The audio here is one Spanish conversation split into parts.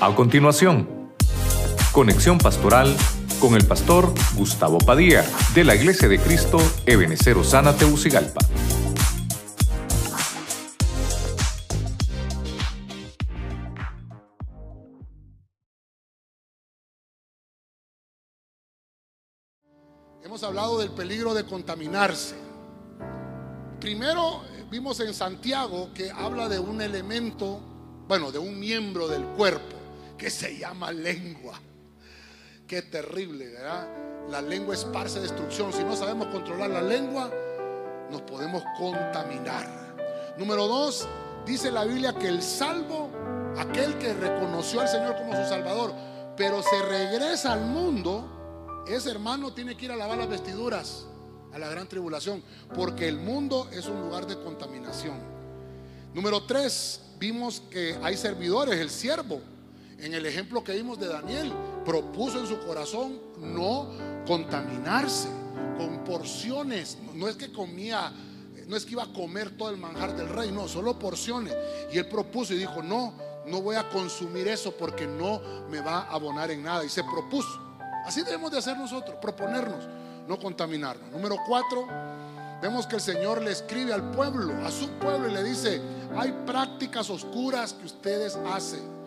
A continuación, conexión pastoral con el pastor Gustavo Padilla de la Iglesia de Cristo Ebenecer Osana Teucigalpa. Hemos hablado del peligro de contaminarse. Primero vimos en Santiago que habla de un elemento, bueno, de un miembro del cuerpo que se llama lengua. Qué terrible, ¿verdad? La lengua esparce destrucción. Si no sabemos controlar la lengua, nos podemos contaminar. Número dos, dice la Biblia que el salvo, aquel que reconoció al Señor como su Salvador, pero se regresa al mundo, ese hermano tiene que ir a lavar las vestiduras a la gran tribulación, porque el mundo es un lugar de contaminación. Número tres, vimos que hay servidores, el siervo, en el ejemplo que vimos de Daniel, propuso en su corazón no contaminarse con porciones, no es que comía no es que iba a comer todo el manjar del rey, no, solo porciones. Y él propuso y dijo, no, no voy a consumir eso porque no me va a abonar en nada. Y se propuso. Así debemos de hacer nosotros, proponernos, no contaminarnos. Número cuatro, vemos que el Señor le escribe al pueblo, a su pueblo, y le dice, hay prácticas oscuras que ustedes hacen.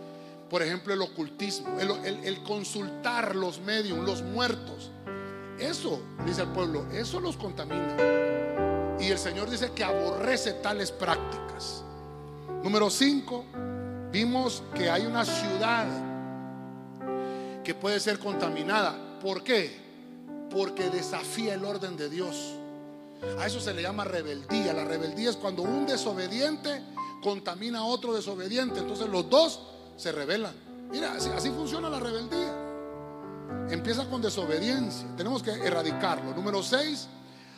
Por ejemplo, el ocultismo, el, consultar los medios, los muertos. Eso, dice el pueblo, eso los contamina. Y el Señor dice que aborrece tales prácticas. Número cinco, vimos que hay una ciudad que puede ser contaminada. ¿Por qué? Porque desafía el orden de Dios. A eso se le llama rebeldía. La rebeldía es cuando un desobediente contamina a otro desobediente. Entonces los dos se rebelan. Mira, así, funciona la rebeldía. Empieza con desobediencia. Tenemos que erradicarlo. Número 6.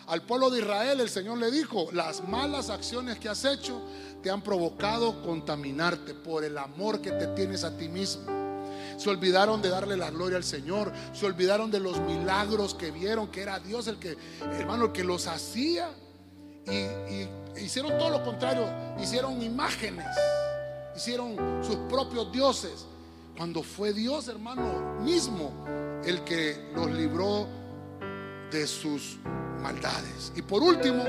Al pueblo de Israel el Señor le dijo, las malas acciones que has hecho te han provocado contaminarte por el amor que te tienes a ti mismo. Se olvidaron de darle la gloria al Señor. Se olvidaron de los milagros que vieron, que era Dios el que, hermano, el que los hacía. Y, hicieron todo lo contrario. Hicieron imágenes. Hicieron sus propios dioses. Cuando fue Dios, hermano, mismo el que los libró de sus maldades. Y por último,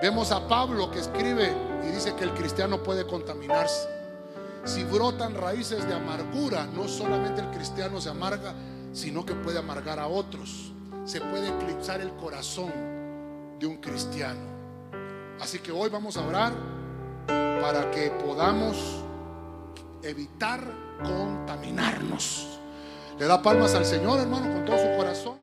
vemos a Pablo que escribe y dice que el cristiano puede contaminarse. Si brotan raíces de amargura, no solamente el cristiano se amarga, sino que puede amargar a otros. Se puede eclipsar el corazón de un cristiano. Así que hoy vamos a orar para que podamos evitar contaminarnos. Le da palmas al Señor, hermano, con todo su corazón.